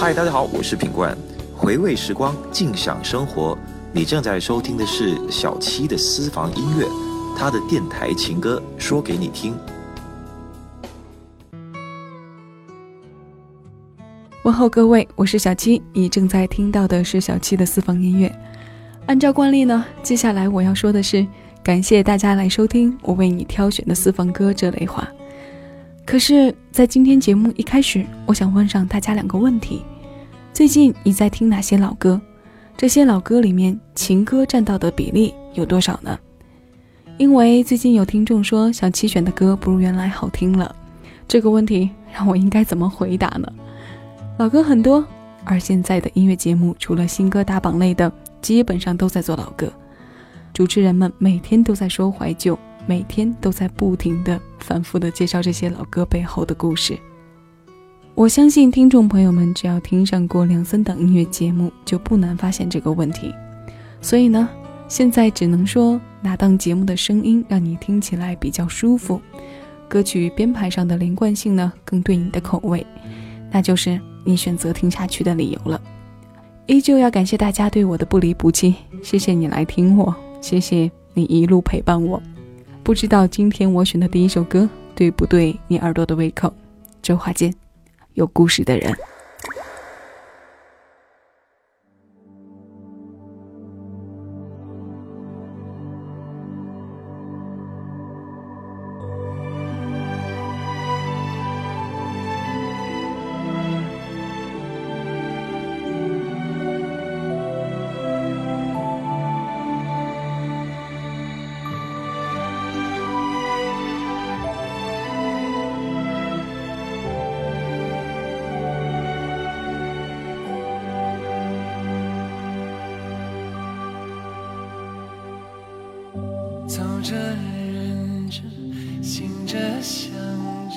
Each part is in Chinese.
嗨，大家好，我是品冠。回味时光，静享生活。你正在收听的是小七的私房音乐，他的电台情歌说给你听。问候各位，我是小七，你正在听到的是小七的私房音乐。按照惯例呢，接下来我要说的是，感谢大家来收听我为你挑选的私房歌这类话。可是，在今天节目一开始，我想问上大家两个问题：最近你在听哪些老歌？这些老歌里面，情歌占到的比例有多少呢？因为最近有听众说小七选的歌不如原来好听了，这个问题让我应该怎么回答呢？老歌很多，而现在的音乐节目除了新歌打榜类的，基本上都在做老歌，主持人们每天都在说怀旧。每天都在不停的、反复的介绍这些老歌背后的故事。我相信听众朋友们只要听上过两三档音乐节目，就不难发现这个问题。所以呢，现在只能说哪档节目的声音让你听起来比较舒服，歌曲编排上的连贯性呢更对你的口味，那就是你选择听下去的理由了。依旧要感谢大家对我的不离不弃，谢谢你来听我，谢谢你一路陪伴我。不知道今天我选的第一首歌对不对你耳朵的胃口？周华健，有故事的人。着，忍着，醒着，想着，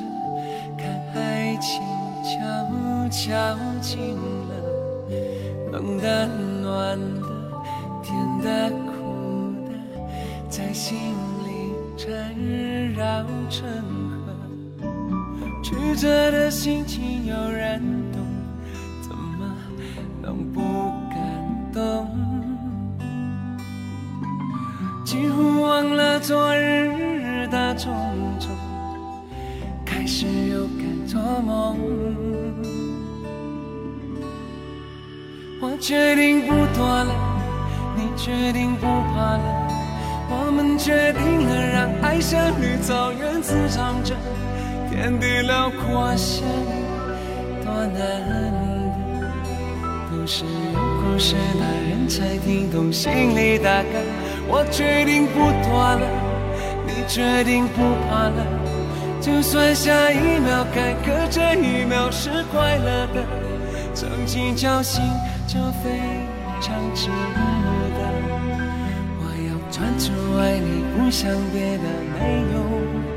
看爱情悄悄近了，等到。决定不怕了，我们决定了，让爱像绿草原滋长着，天地辽阔相遇多难得，都是有故事的人才听懂心里大概。我决定不躲了，你决定不怕了，就算下一秒该可这一秒是快乐的，曾经侥幸。就非常值得，专注爱你，不想别的，没有。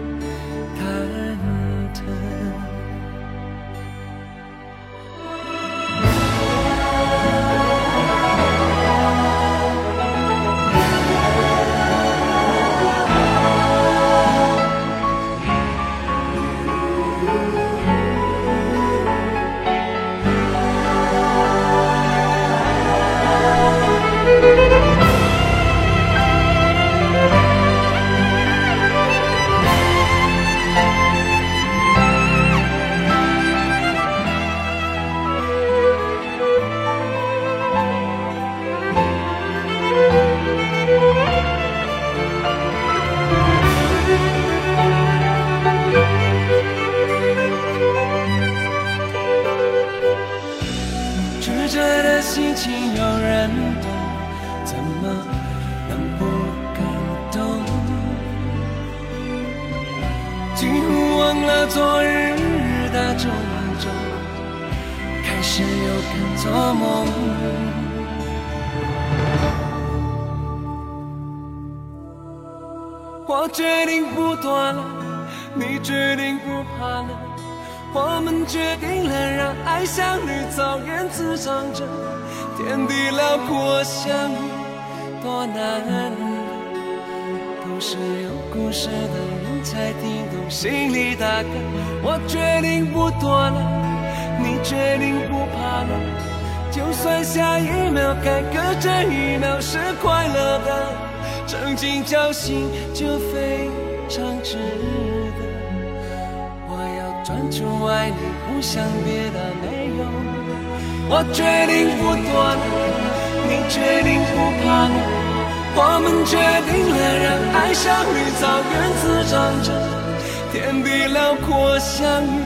梦我决定不躲了，你决定不怕了，我们决定了，让爱像绿草原滋长着，天地辽阔相遇多难，都是有故事的人才听懂心里大概。我决定不躲了，你决定不怕了，就算下一秒改革，这一秒是快乐的，曾经侥幸就非常值得。我要专注爱你，不想别的没有。我决定不躲了，你决定不怕了。我们决定了，让爱像绿草原滋长着，天地辽阔相遇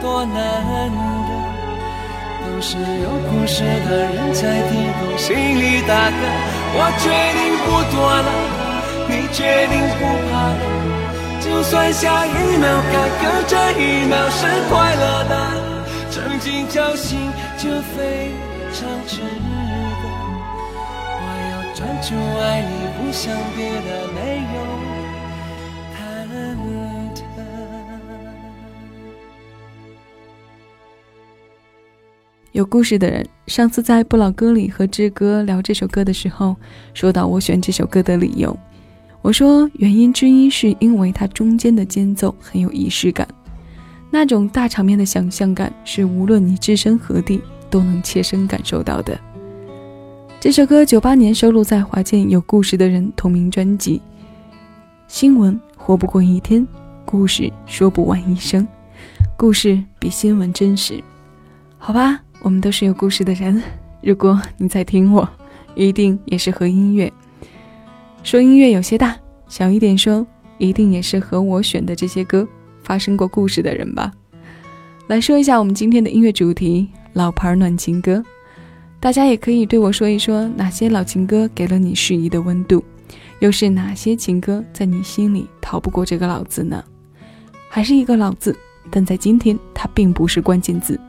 多难是有故事的人才听懂心里大歌。我决定不躲了，你决定不怕了，就算下一秒坎坷，这一秒是快乐的，曾经侥幸就非常值得。我要专注爱你，不想别的，没有有故事的人，上次在不老歌里和志哥聊这首歌的时候，说到我选这首歌的理由，我说原因之一是因为它中间的间奏很有仪式感，那种大场面的想象感是无论你置身何地都能切身感受到的。这首歌九八年收录在华健《有故事的人》同名专辑。新闻活不过一天，故事说不完一生，故事比新闻真实。好吧，我们都是有故事的人。如果你在听我，一定也是和音乐。说音乐有些大，小一点说，一定也是和我选的这些歌发生过故事的人吧。来说一下我们今天的音乐主题：老牌暖情歌。大家也可以对我说一说，哪些老情歌给了你适宜的温度，又是哪些情歌在你心里逃不过这个“老”字呢？还是一个“老”字，但在今天它并不是关键字。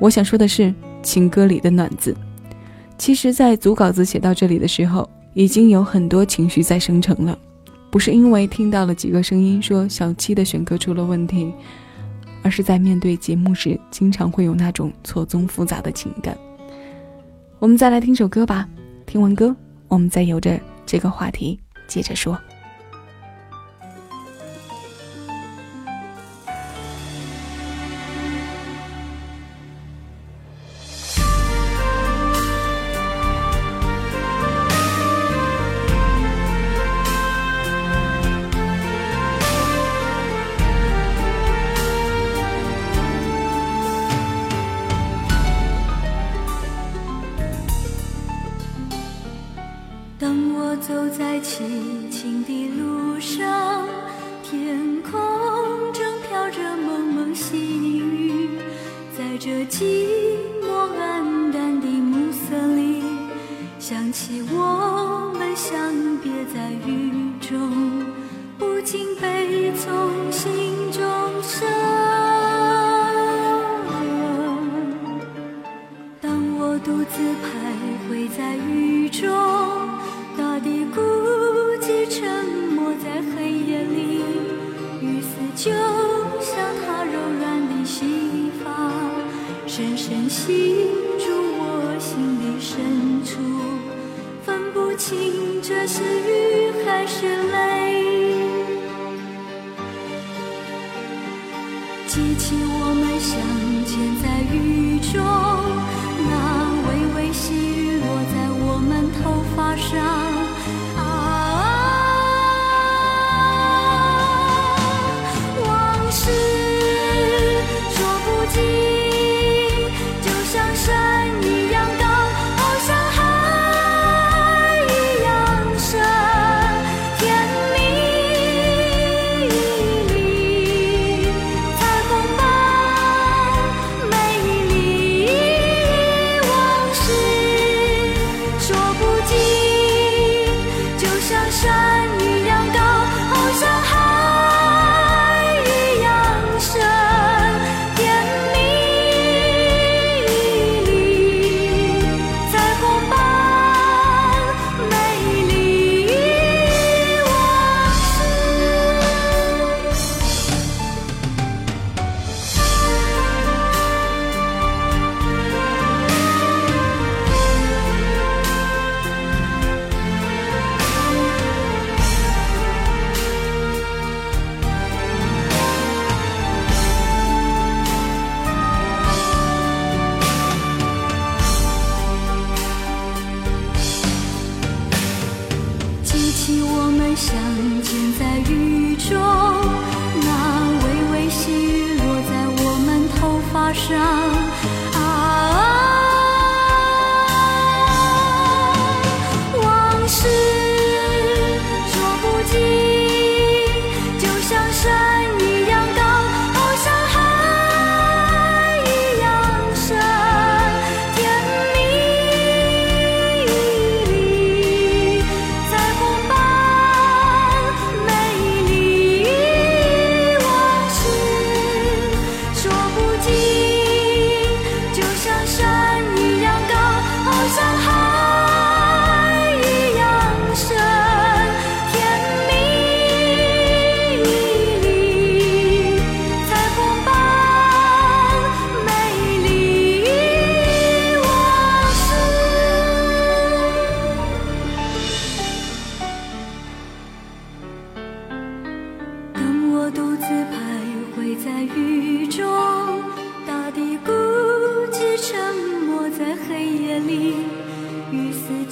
我想说的是情歌里的“暖”字。其实，在组稿子写到这里的时候，已经有很多情绪在生成了，不是因为听到了几个声音说小七的选歌出了问题，而是在面对节目时，经常会有那种错综复杂的情感。我们再来听首歌吧，听完歌，我们再由着这个话题接着说。独自徘徊在雨中，大地孤寂，沉默在黑夜里，雨丝就像她柔软的细发，深深吸住我心里深处，分不清这是。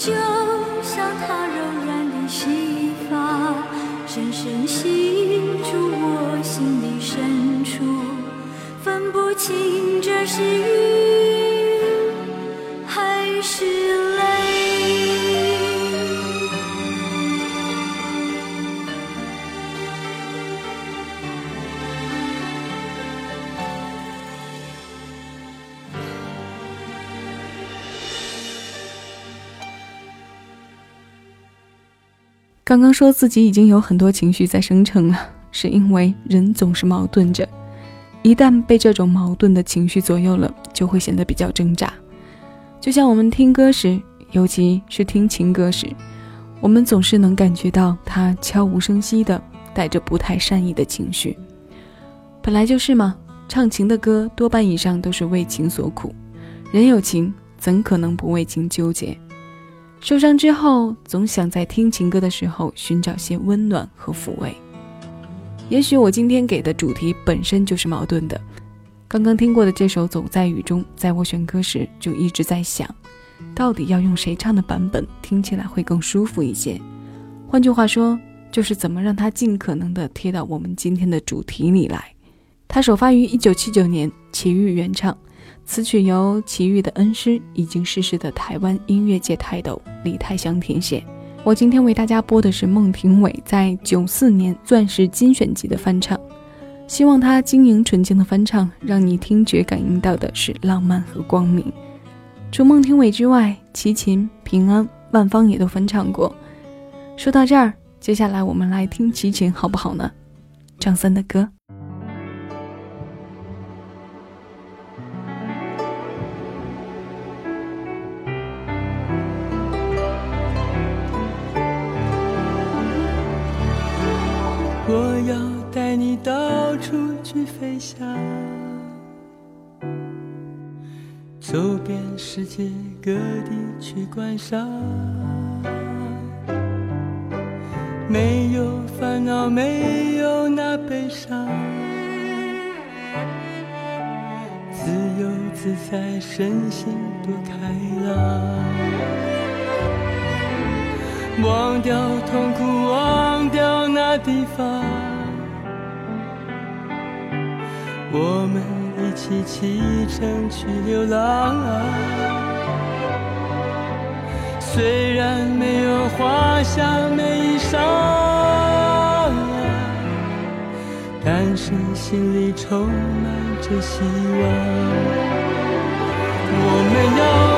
就像她柔软的细发，深深吸住我心里深处，分不清这是雨。刚刚说自己已经有很多情绪在生成了，是因为人总是矛盾着，一旦被这种矛盾的情绪左右了，就会显得比较挣扎。就像我们听歌时，尤其是听情歌时，我们总是能感觉到它悄无声息的带着不太善意的情绪。本来就是嘛，唱情的歌多半以上都是为情所苦，人有情怎可能不为情纠结？受伤之后，总想在听情歌的时候寻找些温暖和抚慰。也许我今天给的主题本身就是矛盾的。刚刚听过的这首《走在雨中》，在我选歌时就一直在想，到底要用谁唱的版本听起来会更舒服一些？换句话说，就是怎么让它尽可能的贴到我们今天的主题里来。它首发于一九七九年，齐豫原唱。此曲由齐豫的恩师、已经逝世的台湾音乐界泰斗李泰祥填写。我今天为大家播的是孟庭苇在九四年《钻石精选集》的翻唱，希望他晶莹纯净的翻唱，让你听觉感应到的是浪漫和光明。除孟庭苇之外，齐秦、平安、万芳也都翻唱过。说到这儿，接下来我们来听齐秦好不好呢？张三的歌。我要带你到处去飞翔，走遍世界各地去观赏，没有烦恼，没有那悲伤，自由自在，身心多开朗，忘掉痛苦，忘掉那地方。我们一起启程去流浪，虽然没有华厦美衣裳，但是心里充满着希望。我们要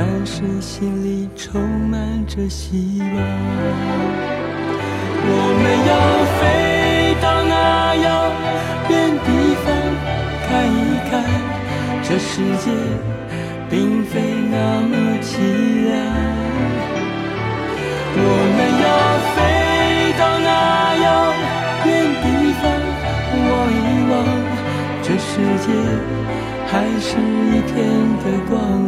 但是心里充满着希望，我们要飞到那遥远地方看一看，这世界并非。那么凄凉。我们要飞到那遥远地方，望一望，这世界还是一片的光。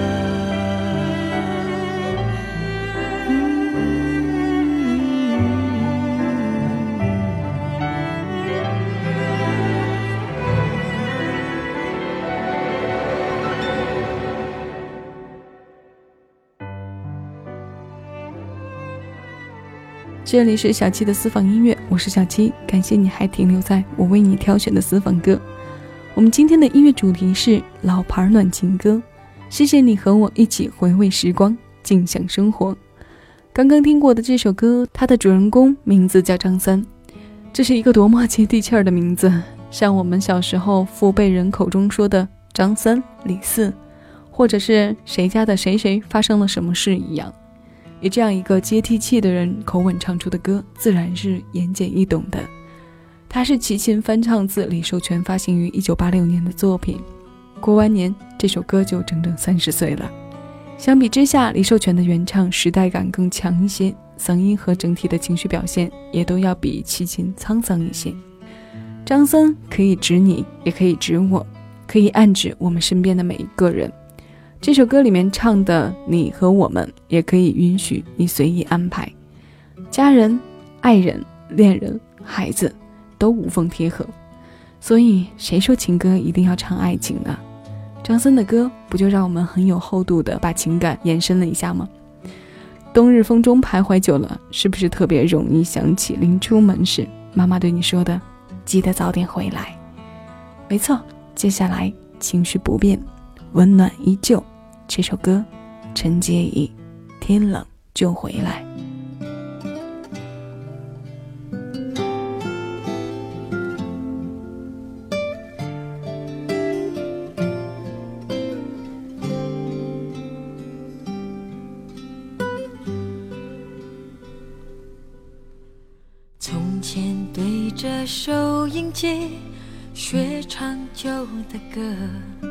这里是小七的私房音乐，我是小七，感谢你还停留在我为你挑选的私房歌。我们今天的音乐主题是老牌暖情歌，谢谢你和我一起回味时光，静享生活。刚刚听过的这首歌，它的主人公名字叫张三，这是一个多么接地气儿的名字，像我们小时候父辈人口中说的张三李四，或者是谁家的谁谁发生了什么事一样。以这样一个接地气的人口吻唱出的歌，自然是言简意赅的。他是齐秦翻唱自李寿全发行于一九八六年的作品。过完年，这首歌就整整三十岁了。相比之下，李寿全的原唱时代感更强一些，嗓音和整体的情绪表现也都要比齐秦沧桑一些。张三可以指你，也可以指我，可以暗指我们身边的每一个人。这首歌里面唱的“你和我们”也可以允许你随意安排，家人、爱人、恋人、孩子都无缝贴合。所以谁说情歌一定要唱爱情呢？张森的歌不就让我们很有厚度的把情感延伸了一下吗？冬日风中徘徊久了，是不是特别容易想起临出门时妈妈对你说的“记得早点回来”？没错，接下来情绪不变，温暖依旧。这首歌，陈洁仪，天冷就回来。从前对着收音机学唱旧的歌。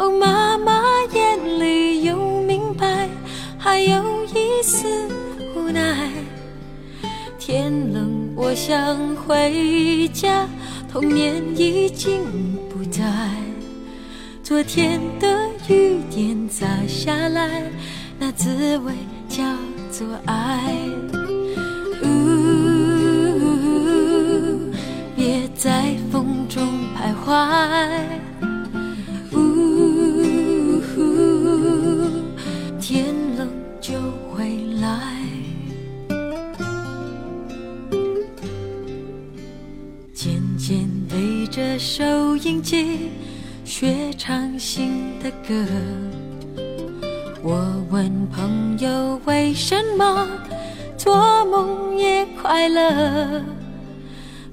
哦，妈妈眼里有明白，还有一丝无奈。天冷，我想回家，童年已经不在。昨天的雨点砸下来，那滋味叫做爱。呜，别在风中徘徊。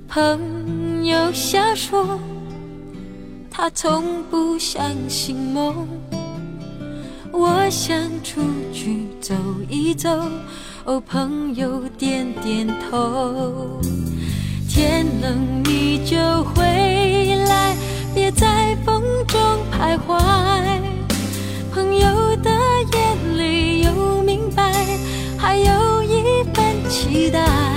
朋友瞎说他从不相信梦。我想出去走一走，哦，朋友点点头。天冷你就回来，别在风中徘徊。朋友的眼里有明白，还有一份期待。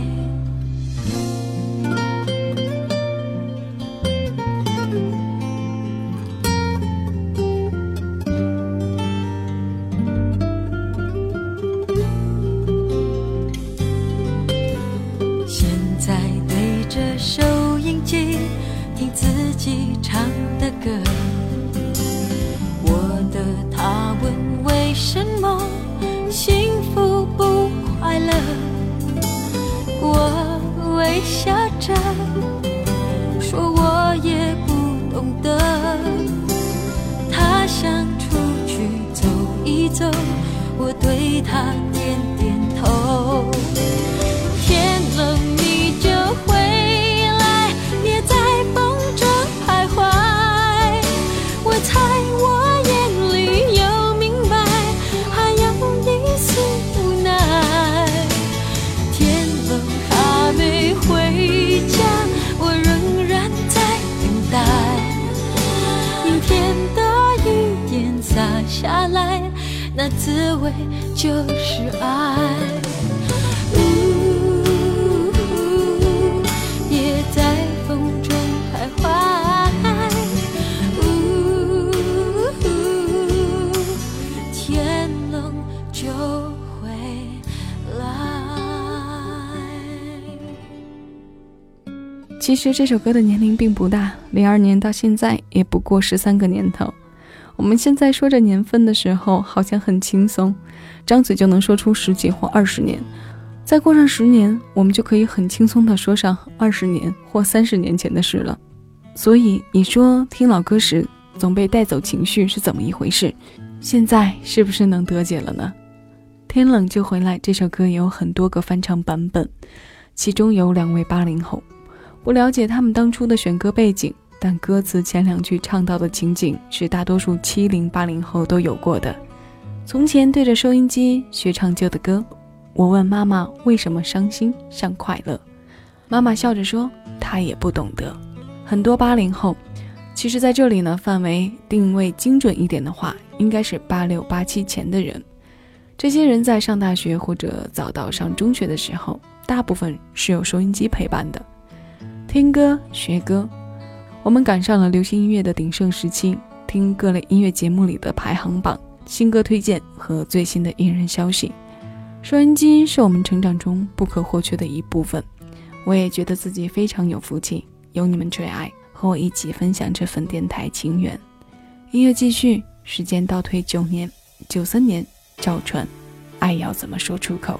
笑着说我也不懂得。他想出去走一走我对他点点头。其实这首歌的年龄并不大，零二年到现在也不过十三个年头。我们现在说着年份的时候，好像很轻松，张嘴就能说出十几或二十年。再过上十年，我们就可以很轻松地说上二十年或三十年前的事了。所以你说听老歌时总被带走情绪是怎么一回事？现在是不是能得解了呢？天冷就回来这首歌有很多个翻唱版本，其中有两位八零后，不了解他们当初的选歌背景。但歌词前两句唱到的情景是大多数七零八零后都有过的。从前对着收音机学唱旧的歌，我问妈妈为什么伤心像快乐，妈妈笑着说她也不懂得。很多八零后，其实在这里呢，范围定位精准一点的话，应该是八六八七前的人。这些人在上大学或者早到上中学的时候，大部分是有收音机陪伴的，听歌学歌。我们赶上了流行音乐的鼎盛时期，听各类音乐节目里的排行榜、新歌推荐和最新的艺人消息。收音机是我们成长中不可或缺的一部分。我也觉得自己非常有福气，有你们最爱，和我一起分享这份电台情缘。音乐继续，时间倒退九年，九三年，赵传，爱要怎么说出口？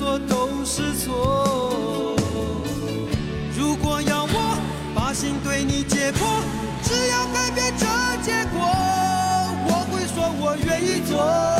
做都是错。如果要我把心对你解剖，只要改变这结果，我会说我愿意做。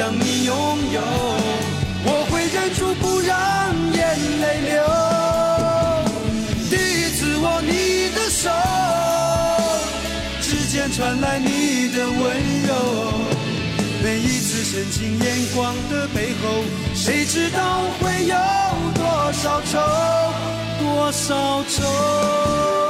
将你拥有，我会忍住不让眼泪流。第一次握你的手，指尖传来你的温柔。每一次深情眼光的背后，谁知道会有多少愁，多少愁。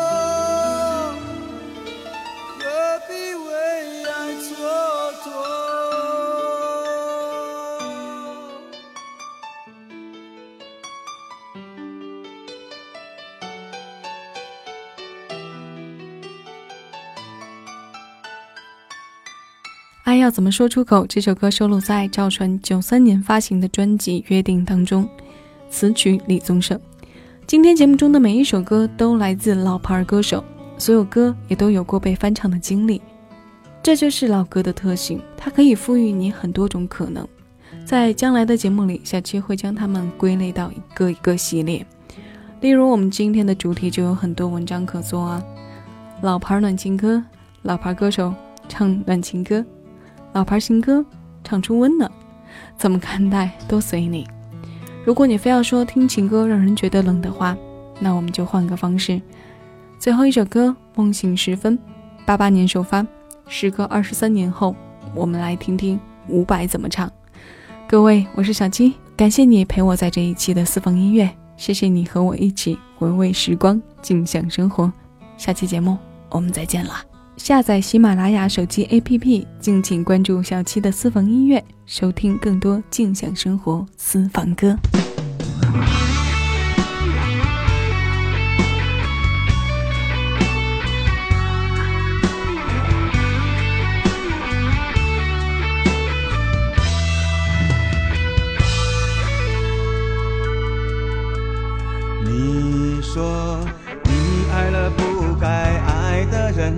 爱要怎么说出口？这首歌收录在赵传九三年发行的专辑《约定》当中，词曲李宗盛。今天节目中的每一首歌都来自老牌歌手，所有歌也都有过被翻唱的经历。这就是老歌的特性，它可以赋予你很多种可能。在将来的节目里，小七会将它们归类到一个一个系列。例如，我们今天的主题就有很多文章可做啊：老牌暖情歌，老牌歌手唱暖情歌。老牌新歌唱出温暖，怎么看待都随你。如果你非要说听情歌让人觉得冷的话，那我们就换个方式。最后一首歌《梦醒时分》，八八年首发，时隔二十三年后，我们来听听伍佰怎么唱。各位，我是小七，感谢你陪我在这一期的私房音乐，谢谢你和我一起回味时光，静享生活。下期节目我们再见了。下载喜马拉雅手机 APP，敬请关注小七的私房音乐，收听更多静享生活私房歌。你说你爱了不该爱的人，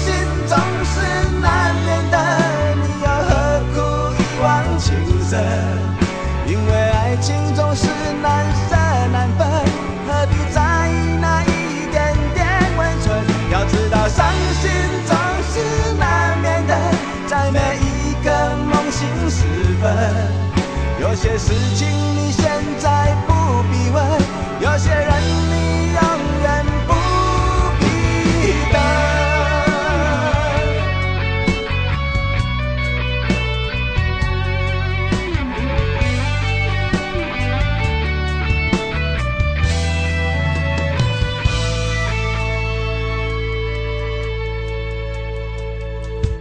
事情你现在不必问，有些人你永远不必等。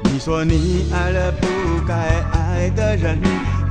你说你爱了不该爱的人，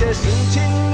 些事情。